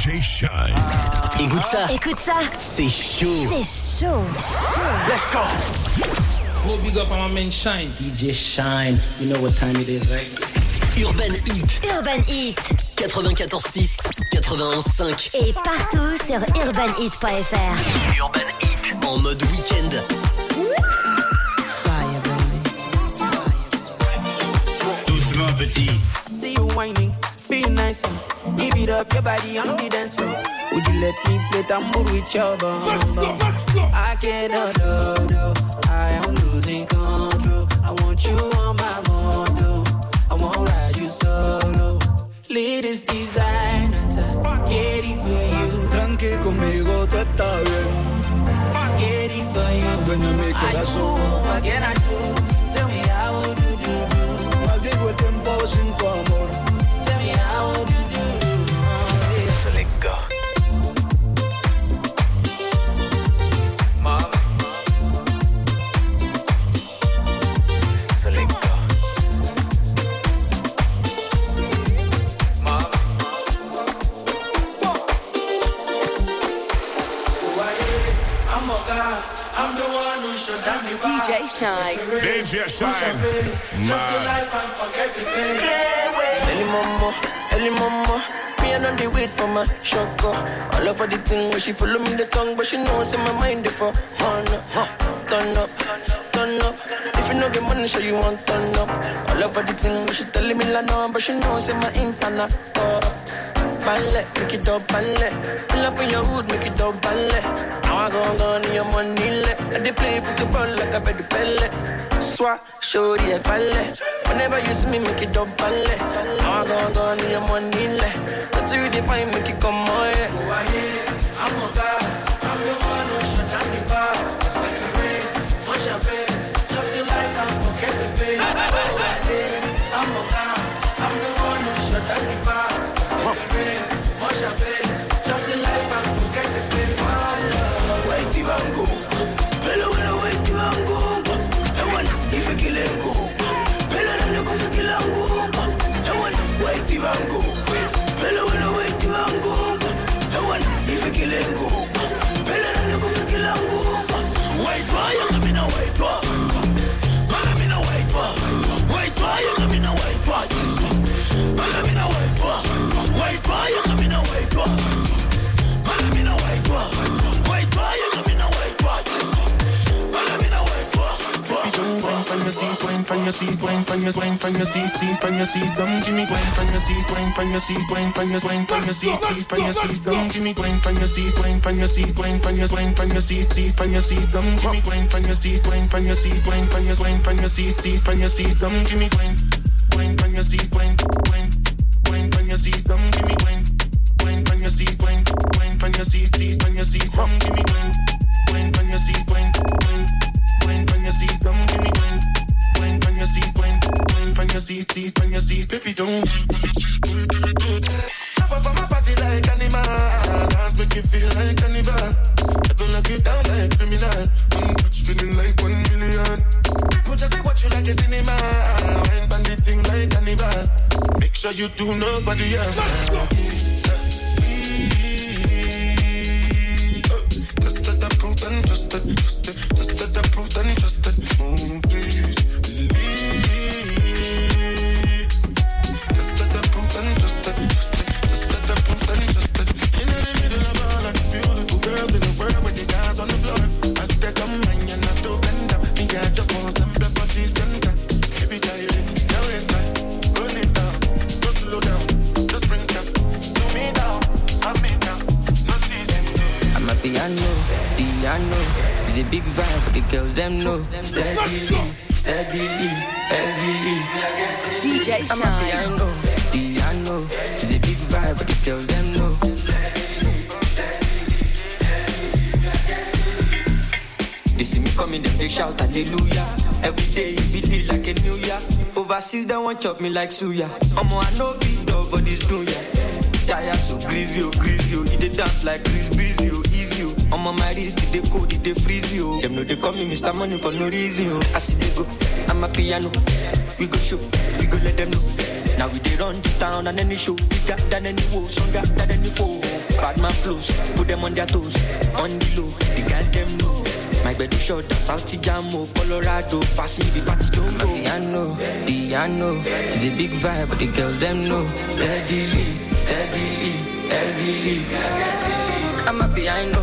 DJ Shine. Écoute ça, Écoute ça, c'est chaud. c'est chaud, chaud. Go big up on my man Shine. DJ Shine. You know what time it is, right? Urban Heat Urban Heat 94.6, 91.5. et partout sur urbanheat.fr. Urban Heat en mode week-end. Doucement petit. See you whining, feel nice. Give it up your body on the dance floor. Would you let me play tambour with your bum? I cannot do, do. I am losing control. I want you on my moto. I won't ride you solo. Latest designer, get it for you. Tranqui conmigo, tú estás bien. Get it for you. Dueña mi I do, corazón. what can I do? Tell me how would you do, do? Maldigo el tiempo sin tu amor. DJ Shynn. Man. Early mama, early mama. Me and the wait for my shaka. All over the thing where she follow me the tongue, but she knows in my mind if I wanna huh. turn up, turn up. If you know the money, show you want turn up. All over the thing where she telling me la no, but she knows in my internet. Ballet, make it up, ballet. Pull up in your hood, make it up, ballet. Now I go go in your money, let. And they play football like a bed pelle. Swat, show the ballet. Whenever you see me, make it up, ballet. Now I go go in your money, let. That's you define, make it come on, yeah. I'm a guy. I'm the one who shut down the bar. Make it rain. More champagne. Chop the life and forget the pain. Oh, I did. I'm a guy. I'm the one who shut down the bar. Let's from your wine from your seat, seat from your seat, come give me wine from your seat, wine from your seat, wine from your wine from your seat, seat from your seat, come give me wine from your seat, wine from your seat, wine from your wine from your seat, seat from your seat, come give me wine from your seat, wine from your seat, from your wine from your seat, seat from your seat, give me from your seat, your seat, seat from your seat, baby don't. Pop up on my party like animal. Dance make you feel like carnival. I don't you down like criminal. One touch feeling like one million. People just say what you like a cinema. Wine the thing like carnival. Make sure you do nobody else. Just the proof and just let, just let, just the proof and just mm, Steadily, heavily. DJ I'm a Shine. piano, piano. It's a big vibe, but the girls them know. They see me coming, they shout hallelujah. Every day it be like a new year. Overseas they want chop me like suya. Omo I know big dog for this dunya. Tired so greasy, oh greasy, oh. He dey dance like Chris Breezy, oh oh. Omo my wrist, they cold, they freeze, oh. Them know they call me Mr. Money for no reason, oh. I see they go, I'm a piano. We go show, we go let them know. Now we dey run the town and any show bigger than any woe, stronger than any foe. Bad man flows, put them on their toes, on the low, the girl them know. My bed is short, South Jamo, oh, Colorado, pass me the party jumbo. Piano, piano, it's a big vibe, but the girls them know. Steadily, steadily, heavily. I'm a piano,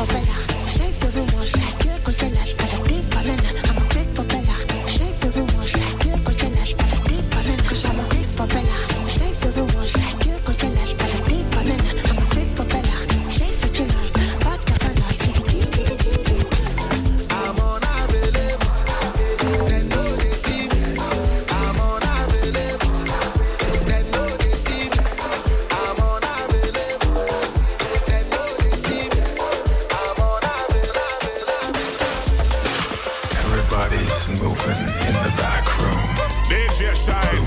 Propeller. Save everyone's like, you're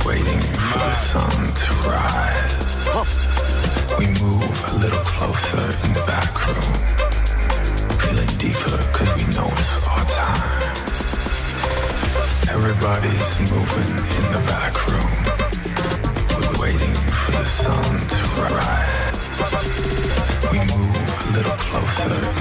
waiting for the sun to rise. We move a little closer in the back room. Feeling deeper because we know it's our time. Everybody's moving in the back room. We're waiting for the sun to rise. We move a little closer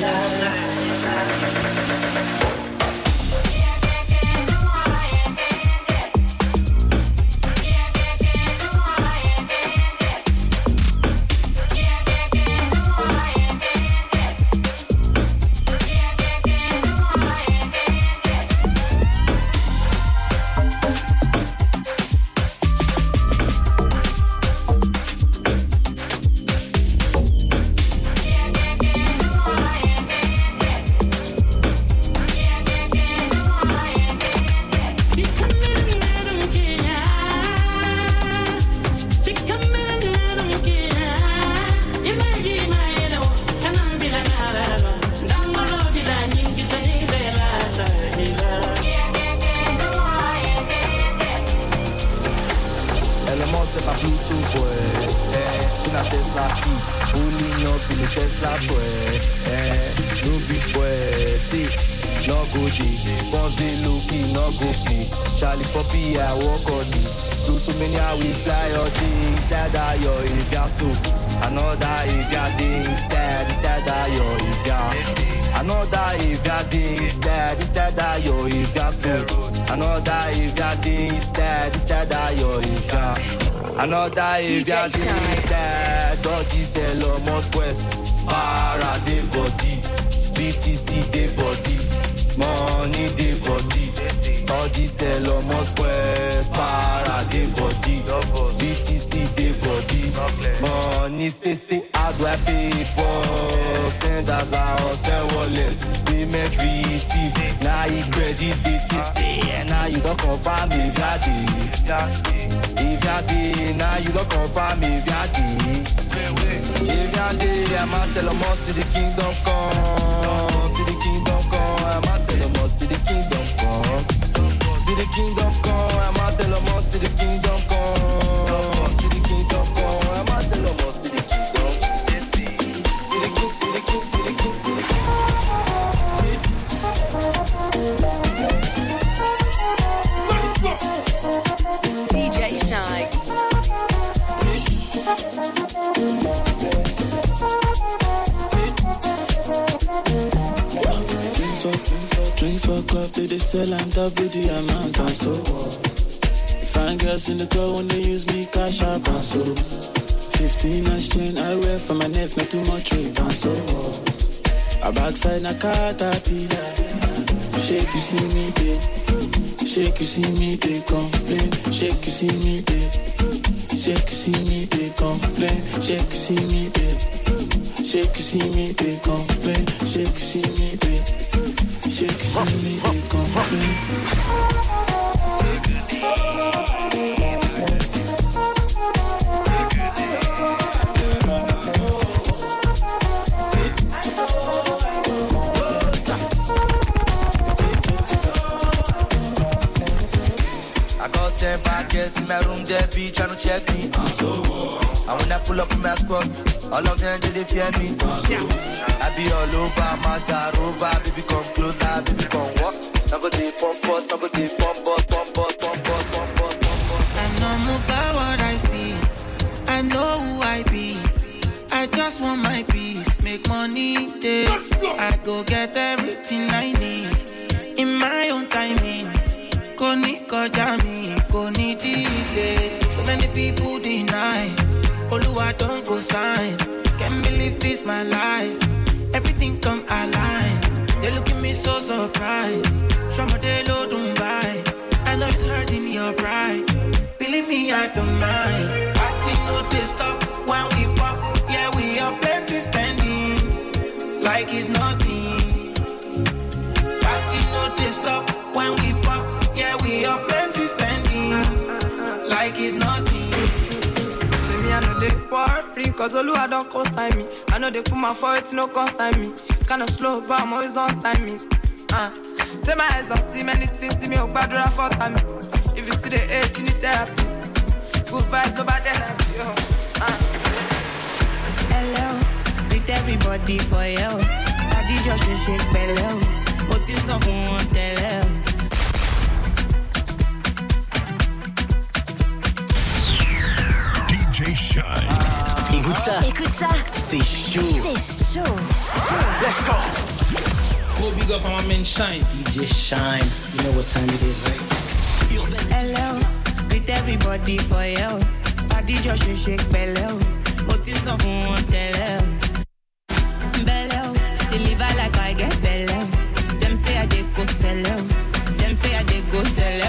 Yeah, Toy. Eh, no big boy. See, no go G. Once they looking, no go P. Charlie Poppy, I walk on me. Do too many, I will fly all day. Inside that yo, if you're so. Another if you're day inside, inside that yo, if you're. Another if you're day inside, inside that yo, if you're so. Another if you're day inside, inside that yo, if you're. Another if you're day inside, doggy sell almost west. Para de body, BTC de body, money de body. All this sell almost west. Para de body, BTC de body, money say say how do I? Send as a send wallets, payment receive. Now you credit BTC, and now you don't confirm if you're day. If you're day, now you don't confirm if you're day. If you're day, I'm out them us to the kingdom come, to the kingdom come. I'm out them us to the kingdom come, to the kingdom come. I'm out them us to the kingdom come, for, club, they, they sell and with the amount and so. Fine girls in the club when they use me cash up and so. 15 and strain I wear for my neck, not too much weight and so. A backside na caterpillar. Shake you see me there. Shake you see me they complain. Shake you see me there. Shake you see me they complain. Shake you see me there. Shake see me they complain. Shake see me there. Shake see me they complain. Ten packets in my room, they be trying to check me. And when I pull up in my squad, all of them they, they fear me. I be all over, my car over, baby come closer, baby come walk. Now go dey pump us, now go dey pump us, pump us, pump us, pump us, pump us. I know more about what I see. I know who I be. I just want my peace, make money. Yeah. I go get everything I need in my own timing. Kò ní kọjá mi, kò ní delay. So many people deny. Oluwa don go sign. Can't believe this my life. Everything come align. They look at me so surprised. Somebody low don't buy. I know it's hurting your pride. Believe me, I don't mind. Party no they stop when we pop. Yeah, we have plenty spending. Like it's nothing. Party no they stop when we pop. Yeah, we have plenty spending. Like it's nothing. Me, I they war free, cause Oluwa don't consign me. I know they put my foot, no consign me. Kinda slow, but I'm always on timing. Uh. Say my eyes don't see many things, see me up bad for time. If you see the age, you need therapy. Good vibes, no bad energy. yo. Uh. Hello, with everybody for you. Body just ṣe ṣe pẹ̀lẹ́ o. Mo ti sọ fún wọn tẹ́lẹ̀ o. DJ Shynn. Écoute ça. Écoute ça. C'est chaud. C'est chaud. Chaud. Let's go. Go big up on my man Shynn. DJ Shynn. You know what time it is, right? Hello, with everybody for you. Body just ṣe ṣe pẹ̀lẹ́ o. Mo ti sọ fún wọn tẹ́lẹ̀ o. Deliver like I get bẹ́lẹ̀ o. Dem say I dey go sẹ́lẹ̀ o. Dem say I dey go sẹ́lẹ̀